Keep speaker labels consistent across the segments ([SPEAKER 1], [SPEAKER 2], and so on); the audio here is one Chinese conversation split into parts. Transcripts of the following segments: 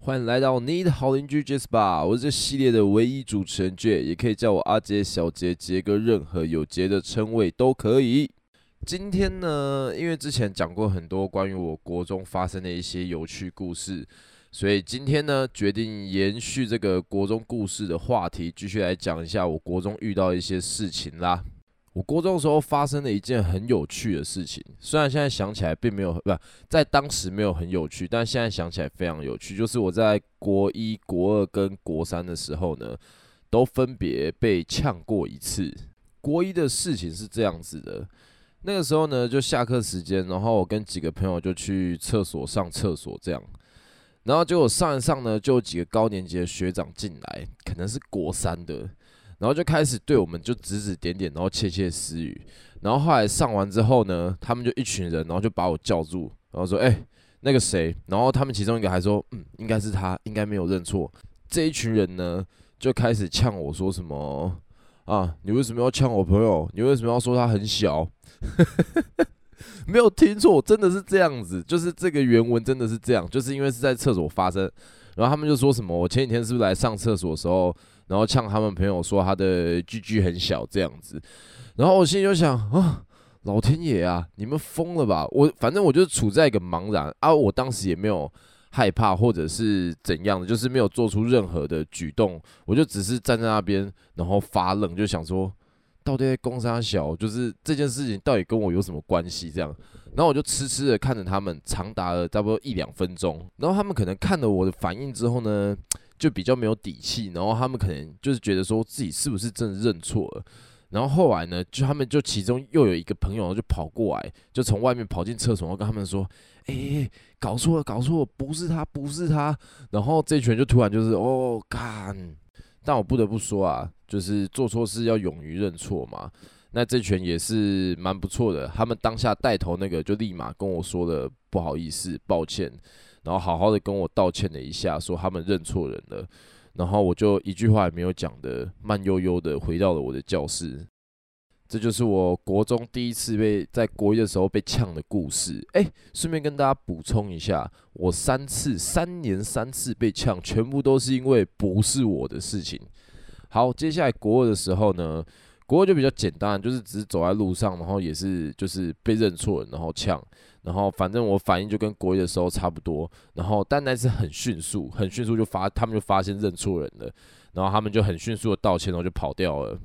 [SPEAKER 1] 欢迎来到你的好邻居杰斯霸，我是这系列的唯一主持人 J，，也可以叫我阿杰、小杰、杰哥，任何有杰的称谓都可以。今天呢，因为之前讲过很多关于我国中发生的一些有趣故事，所以今天呢，决定延续这个国中故事的话题，继续来讲一下我国中遇到一些事情啦。我国中的时候发生了一件很有趣的事情，虽然现在想起来并没有，不，在当时没有很有趣，但现在想起来非常有趣。就是我在国一、国二跟国三的时候呢，都分别被呛过一次。国一的事情是这样子的，那个时候呢，就下课时间，然后我跟几个朋友就去厕所上厕所，这样，然后结果上一上呢，就有几个高年级的学长进来，可能是国三的。然后就开始对我们就指指点点，然后窃窃私语。然后后来上完之后呢，他们就一群人，然后就把我叫住，然后说：“哎、那个谁？”然后他们其中一个还说：“嗯，应该是他，应该没有认错。”这一群人呢，就开始呛我说什么：“啊，你为什么要呛我朋友？你为什么要说他很小？” 没有听错，真的是这样子，就是这个原文真的是这样，就是因为是在厕所发生。然后他们就说什么：“我前几天是不是来上厕所的时候？”然后呛他们朋友说他的 GG 很小这样子，然后我心里就想啊，老天爷啊，你们疯了吧？我反正我就处在一个茫然啊，我当时也没有害怕或者是怎样的，就是没有做出任何的举动，我就只是站在那边，然后发愣，就想说，到底在攻杀小，就是这件事情到底跟我有什么关系？这样，然后我就痴痴的看着他们，长达了差不多一两分钟，然后他们可能看了我的反应之后呢，就比较没有底气，然后他们可能就是觉得说自己是不是真的认错了，然后后来呢，就他们就其中又有一个朋友就跑过来，就从外面跑进厕所，然后跟他们说：“哎、搞错了，搞错了，不是他，不是他。”然后这群人就突然就是哦，干！但我不得不说啊，就是做错事要勇于认错嘛。那这群也是蛮不错的，他们当下带头那个就立马跟我说了不好意思，抱歉。然后好好的跟我道歉了一下，说他们认错人了，然后我就一句话也没有讲的，慢悠悠的回到了我的教室。这就是我国中第一次被在国一的时候被呛的故事。哎，顺便跟大家补充一下，我三次三年三次被呛，全部都是因为不是我的事情。好，接下来国二的时候呢，国二就比较简单，就是只是走在路上，然后也是就是被认错人，然后呛。然后反正我反应就跟国一的时候差不多，然后但那次很迅速，很迅速就发，他们就发现认错人了，然后他们就很迅速的道歉，然后就跑掉了。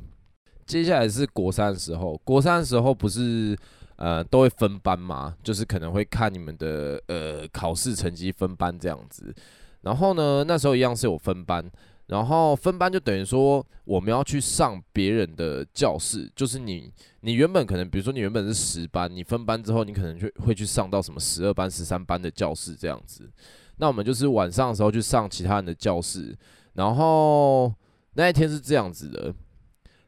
[SPEAKER 1] 接下来是国三的时候，国三的时候不是呃都会分班嘛，就是可能会看你们的呃考试成绩分班这样子。然后呢，那时候一样是有分班。然后分班就等于说，我们要去上别人的教室，就是你，你原本可能，比如说你原本是十班，你分班之后，你可能就会去上到什么十二班、十三班的教室这样子。那我们就是晚上的时候去上其他人的教室。然后那一天是这样子的，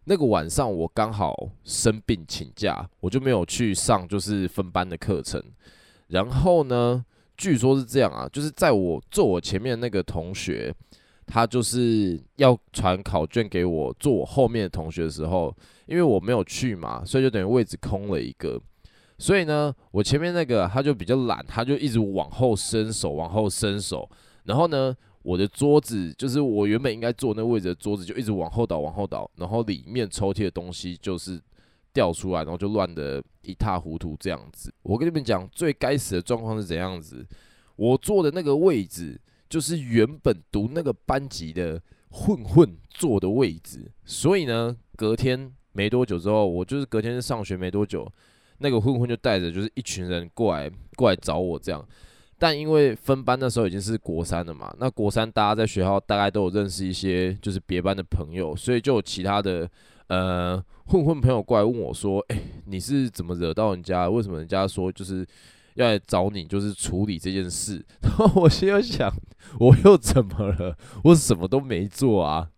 [SPEAKER 1] 那个晚上我刚好生病请假，我就没有去上就是分班的课程。然后呢，据说是这样啊，就是在我坐我前面的那个同学。他就是要传考卷给我，坐我后面的同学的时候，因为我没有去嘛，所以就等于位置空了一个。所以呢，我前面那个他就比较懒，他就一直往后伸手，往后伸手。然后呢，我的桌子就是我原本应该坐那位置的桌子，就一直往后倒，往后倒。然后里面抽屉的东西就是掉出来，然后就乱得一塌糊涂这样子。我跟你们讲，最该死的状况是怎样子？我坐的那个位置。就是原本读那个班级的混混坐的位置，所以呢，隔天没多久之后，我就是隔天上学没多久，那个混混就带着就是一群人过来过来找我这样。但因为分班的时候已经是国三了嘛，那国三大家在学校大概都有认识一些就是别班的朋友，所以就有其他的呃混混朋友过来问我说：“诶，你是怎么惹到人家？为什么人家说就是？”要来找你，就是处理这件事。然后我心里想，我又怎么了？我什么都没做啊。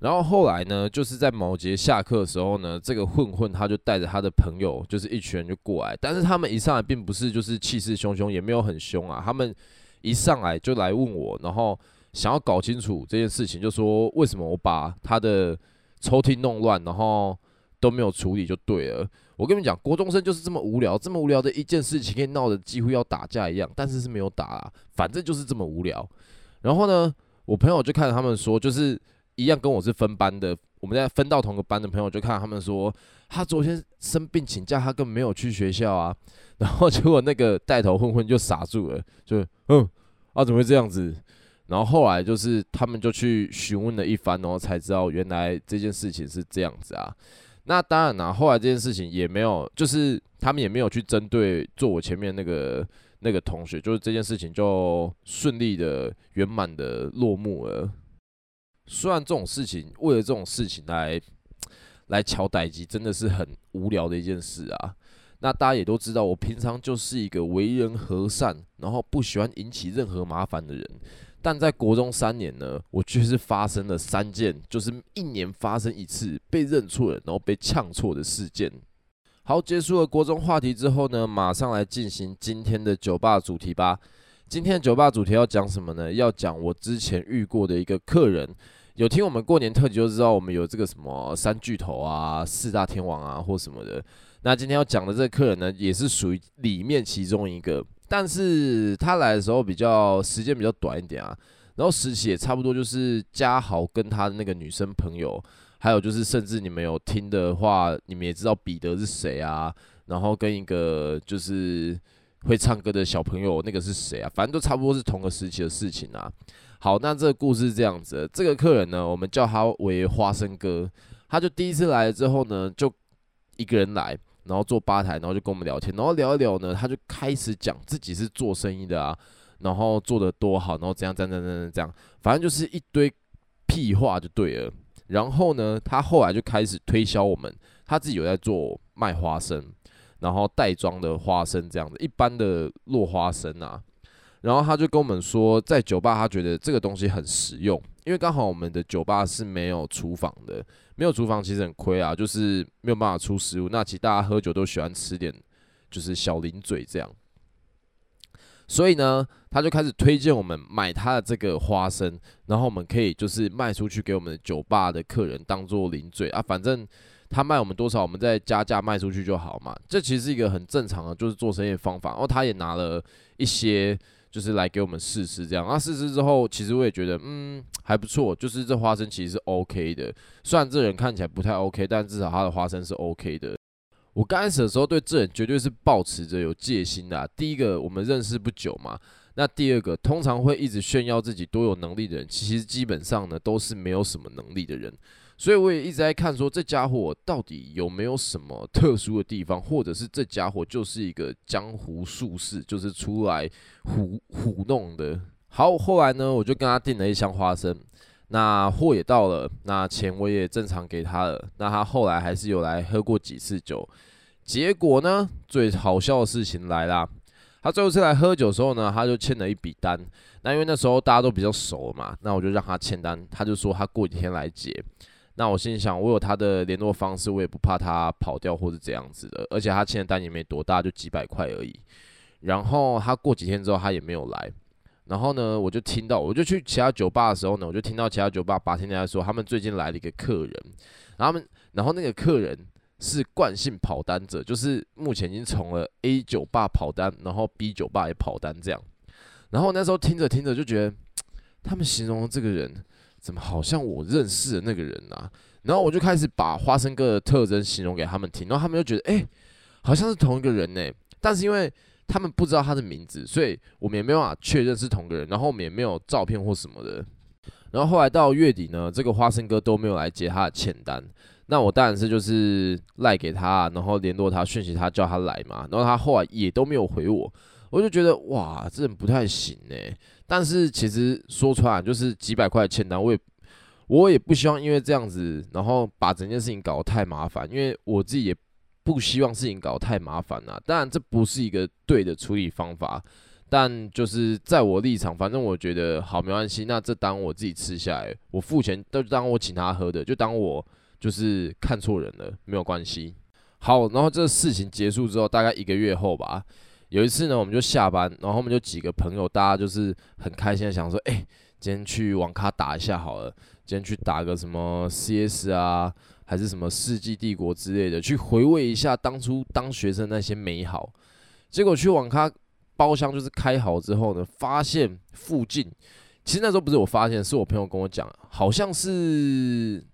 [SPEAKER 1] 然后后来呢，就是在某节下课的时候呢，这个混混他就带着他的朋友，就是一群人就过来。但是他们一上来并不是就是气势汹汹，也没有很凶啊。他们一上来就来问我，然后想要搞清楚这件事情，就说为什么我把他的抽屉弄乱，然后。都没有处理就对了。我跟你讲，国中生就是这么无聊，这么无聊的一件事情，可以闹得几乎要打架一样，但是是没有打啊，反正就是这么无聊。然后呢，我朋友就看着他们说，就是一样跟我是分班的，我们在分到同个班的朋友就看他们说，他昨天生病请假，他根本没有去学校啊。然后结果那个带头混混就傻住了，就嗯啊怎么会这样子？然后后来就是他们就去询问了一番，然后才知道原来这件事情是这样子啊。那当然啦，后来这件事情也没有，就是他们也没有去针对坐我前面那个那个同学，就是这件事情就顺利的圆满的落幕了。虽然这种事情为了这种事情来 来敲代机，真的是很无聊的一件事啊。那大家也都知道，我平常就是一个为人和善，然后不喜欢引起任何麻烦的人。但在国中三年呢，我却是发生了三件，就是一年发生一次被认错了，然后被呛错的事件。好，结束了国中话题之后呢，马上来进行今天的酒吧主题吧。今天的酒吧主题要讲什么呢？要讲我之前遇过的一个客人。有听我们过年特辑就知道，我们有这个什么三巨头啊、四大天王啊或什么的。那今天要讲的这个客人呢，也是属于里面其中一个，但是他来的时候比较时间比较短一点啊，然后时期也差不多就是嘉豪跟他的那个女生朋友，还有就是甚至你们有听的话，你们也知道彼得是谁啊，然后跟一个就是会唱歌的小朋友，那个是谁啊？反正都差不多是同个时期的事情啊。好，那这个故事是这样子，这个客人呢，我们叫他为花生哥，他就第一次来了之后呢，就一个人来。然后坐吧台，然后就跟我们聊天，然后聊一聊呢，他就开始讲自己是做生意的啊，然后做得多好，然后怎样怎样怎样怎样，反正就是一堆屁话就对了。然后呢，他后来就开始推销我们，他自己有在做卖花生，然后袋装的花生这样子，一般的落花生啊。然后他就跟我们说，在酒吧他觉得这个东西很实用，因为刚好我们的酒吧是没有厨房的。没有厨房其实很亏啊，就是没有办法出食物。那其实大家喝酒都喜欢吃点，就是小零嘴这样。所以呢，他就开始推荐我们买他的这个花生，然后我们可以就是卖出去给我们的酒吧的客人当做零嘴啊。反正他卖我们多少，我们再加价卖出去就好嘛。这其实是一个很正常的，就是做生意的方法。然后他也拿了一些。就是来给我们试试这样，那试试之后，其实我也觉得，嗯，还不错。就是这花生其实是 OK 的，虽然这人看起来不太 OK，但至少他的花生是 OK 的。我刚开始的时候对这人绝对是抱持着有戒心的。第一个，我们认识不久嘛。那第二个，通常会一直炫耀自己多有能力的人，其实基本上呢都是没有什么能力的人。所以我也一直在看，说这家伙到底有没有什么特殊的地方，或者是这家伙就是一个江湖术士，就是出来唬唬弄的。好，后来呢，我就跟他订了一箱花生，那货也到了，那钱我也正常给他了。那他后来还是有来喝过几次酒，结果呢，最好笑的事情来啦。他最后一次来喝酒的时候呢，他就签了一笔单。那因为那时候大家都比较熟嘛，那我就让他签单，他就说他过几天来结。那我心想，我有他的联络方式，我也不怕他跑掉或者这样子的。而且他签的单也没多大，就几百块而已。然后他过几天之后，他也没有来。然后呢，我就听到，我就去其他酒吧的时候呢，我就听到其他酒吧八天天在说，他们最近来了一个客人。他们，然后那个客人是惯性跑单者，就是目前已经从了 A 酒吧跑单，然后 B 酒吧也跑单这样。然后那时候听着听着就觉得，他们形容这个人。怎么好像我认识的那个人啊？然后我就开始把花生哥的特征形容给他们听，然后他们就觉得，哎，好像是同一个人呢。但是因为他们不知道他的名字，所以我们也没有办法确认是同个人。然后我们也没有照片或什么的。然后后来到月底呢，这个花生哥都没有来接他的签单。那我当然是就是赖给他，然后联络他，讯息他叫他来嘛。然后他后来也都没有回我，我就觉得哇，这人不太行呢。但是其实说出来就是几百块的签单，我也我也不希望因为这样子，然后把整件事情搞得太麻烦，因为我自己也不希望事情搞得太麻烦啊。当然这不是一个对的处理方法，但就是在我立场，反正我觉得好没关系，那这单我自己吃下来，我付钱都当我请他喝的，就当我就是看错人了，没有关系。好，然后这事情结束之后，大概一个月后吧。有一次呢，我们就下班，然后我们就几个朋友，大家就是很开心的想说，哎，今天去网咖打一下好了，今天去打个什么 CS 啊、还是什么世纪帝国之类的，去回味一下当初当学生那些美好。结果去网咖包厢就是开好之后呢，发现附近其实那时候不是我发现，是我朋友跟我讲，好像是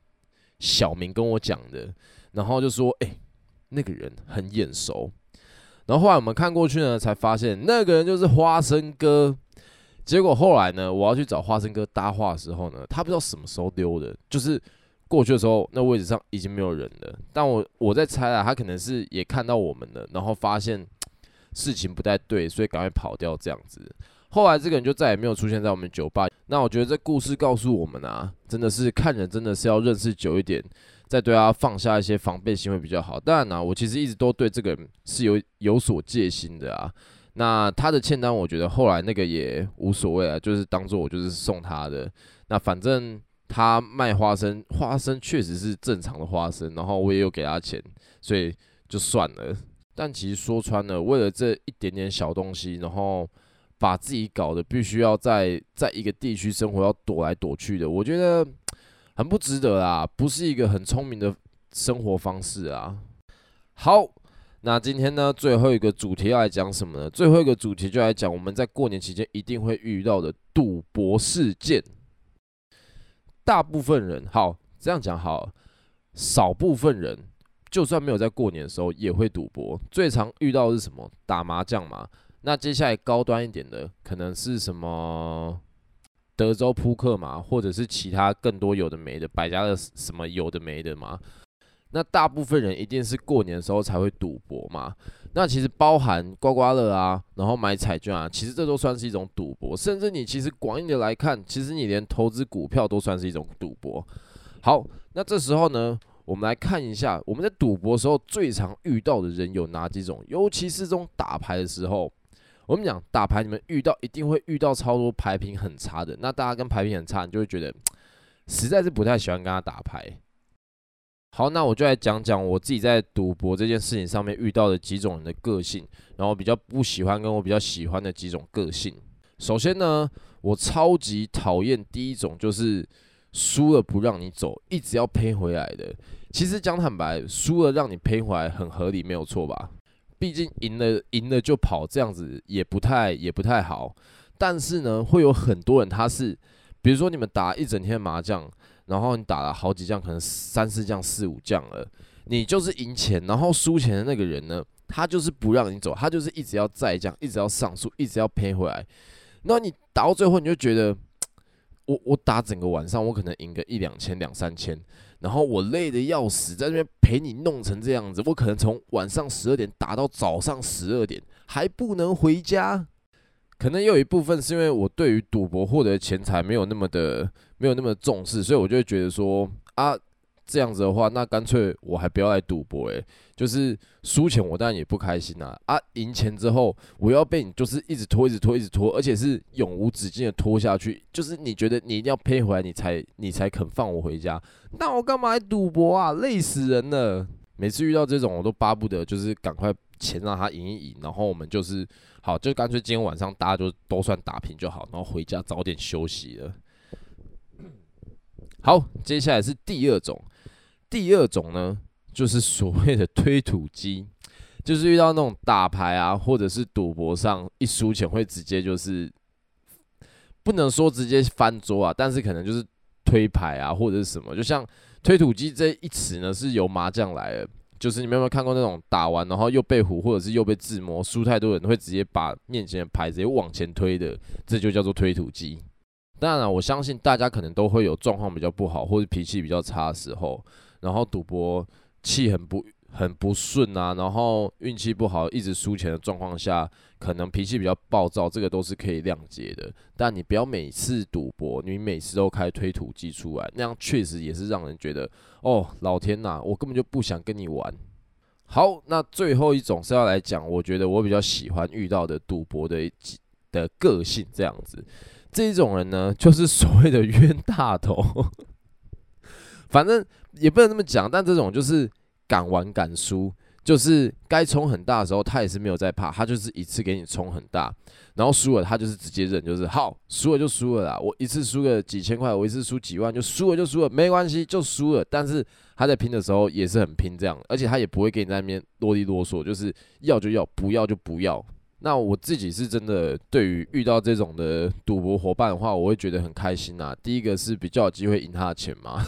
[SPEAKER 1] 小明跟我讲的，然后就说：“哎、那个人很眼熟。”然后后来我们看过去呢，才发现那个人就是花生哥。结果后来呢，我要去找花生哥搭话的时候呢，他不知道什么时候溜的，就是。过去的时候，那位置上已经没有人了。但我我在猜啊，他可能是也看到我们了，然后发现事情不太对，所以赶快跑掉这样子。后来这个人就再也没有出现在我们酒吧。那我觉得这故事告诉我们啊，真的是看人真的是要认识久一点，再对他放下一些防备心会比较好。当然呢，我其实一直都对这个人是有有所戒心的啊。那他的欠单，我觉得后来那个也无所谓啊，就是当做我就是送他的。那反正。他卖花生，花生确实是正常的花生，然后我也有给他钱，所以就算了。但其实说穿了，为了这一点点小东西，然后把自己搞得必须要在在一个地区生活，要躲来躲去的，我觉得很不值得啊，不是一个很聪明的生活方式啊。好，那今天呢，最后一个主题要来讲什么呢？最后一个主题就来讲我们在过年期间一定会遇到的赌博事件。大部分人，好，这样讲好，少部分人就算没有在过年的时候也会赌博。最常遇到的是什么？打麻将嘛。那接下来高端一点的可能是什么？德州扑克嘛，或者是其他更多有的没的，百家乐什么有的没的嘛。那大部分人一定是过年的时候才会赌博嘛。那其实包含刮刮乐啊，然后买彩券啊，其实这都算是一种赌博。甚至你其实广义的来看，其实你连投资股票都算是一种赌博。好，那这时候呢，我们来看一下我们在赌博的时候最常遇到的人有哪几种，尤其是这种打牌的时候。我们讲打牌，你们遇到一定会遇到超多牌品很差的。那大家跟牌品很差，你就会觉得 实在是不太喜欢跟他打牌。好，那我就来讲讲我自己在赌博这件事情上面遇到的几种人的个性，然后比较不喜欢跟我比较喜欢的几种个性。首先呢，我超级讨厌第一种，就是输了不让你走，一直要赔回来的。其实讲坦白，输了让你赔回来很合理，没有错吧？毕竟赢了赢了就跑，这样子也不太也不太好。但是呢，会有很多人他是，比如说你们打一整天麻将。然后你打了好几将，可能三四将、四五将了，你就是赢钱，然后输钱的那个人呢，他就是不让你走，他就是一直要再将，一直要上诉，一直要赔回来。那你打到最后，你就觉得，我我打整个晚上，我可能赢个一两千、两三千，然后我累得要死，在那边陪你弄成这样子，我可能从晚上十二点打到早上十二点，还不能回家。可能有一部分是因为我对于赌博获得钱财没有那么的没有那么重视，所以我就会觉得说啊，这样子的话，那干脆我还不要来赌博诶，就是输钱我当然也不开心啊啊，赢钱之后我要被你就是一直拖一直拖一直拖，而且是永无止境的拖下去，就是你觉得你一定要赔回来你才你才肯放我回家，那我干嘛来赌博啊？累死人了！每次遇到这种我都巴不得就是赶快钱让他赢一赢，然后我们就是。好，就干脆今天晚上大家就都算打平就好，然后回家早点休息了。好，接下来是第二种，第二种呢，就是所谓的推土机，就是遇到那种打牌啊，或者是赌博上一输钱会直接就是不能说直接翻桌啊，但是可能就是推牌啊，或者是什么，就像推土机这一词呢，是由麻将来的。就是你们有没有看过那种打完然后又被胡或者是又被自摸输太多人会直接把面前的牌直接往前推的，这就叫做推土机。当然了，我相信大家可能都会有状况比较不好或者脾气比较差的时候，然后赌博气很不很不顺啊，然后运气不好一直输钱的状况下，可能脾气比较暴躁，这个都是可以谅解的。但你不要每次赌博，你每次都开推土机出来，那样确实也是让人觉得。哦，老天呐，我根本就不想跟你玩。好，那最后一种是要来讲，我觉得我比较喜欢遇到的赌博的的个性这样子。这种人呢，就是所谓的冤大头。反正也不能这么讲，但这种就是敢玩敢输，就是该冲很大的时候，他也是没有在怕，他就是一次给你冲很大，然后输了他就是直接认，就是好，输了就输了啦，我一次输个几千块，我一次输几万就输了就输了，没关系就输了。但是他在拼的时候也是很拼这样，而且他也不会给你在那边啰里啰嗦，就是要就要，不要就不要。那我自己是真的对于遇到这种的赌博伙伴的话，我会觉得很开心啊。第一个是比较有机会赢他的钱嘛。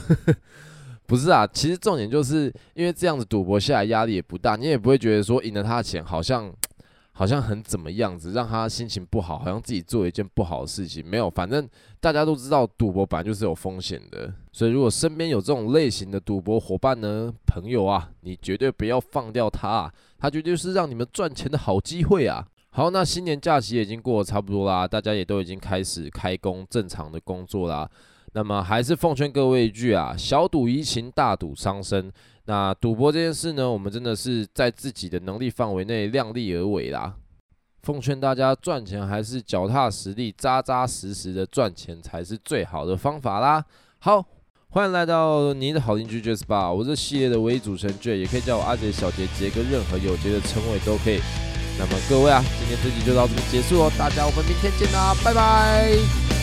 [SPEAKER 1] 不是啊，其实重点就是因为这样子赌博下来压力也不大，你也不会觉得说赢了他的钱好像好像很怎么样子，让他心情不好，好像自己做了一件不好的事情。没有，反正大家都知道赌博本来就是有风险的，所以如果身边有这种类型的赌博伙伴呢，朋友啊，你绝对不要放掉他，他绝对是让你们赚钱的好机会啊。好，那新年假期已经过得差不多啦，大家也都已经开始开工正常的工作啦。那么还是奉劝各位一句啊，小赌怡情，大赌伤身。那赌博这件事呢，我们真的是在自己的能力范围内量力而为啦。奉劝大家赚钱还是脚踏实地、扎扎实实的赚钱才是最好的方法啦。好，欢迎来到你的好邻居杰斯霸，我是系列的唯一主持人杰，也可以叫我阿杰、小杰、杰哥，任何有杰的称谓都可以。那么各位啊，今天这集就到这边结束哦，大家我们明天见啦，拜拜。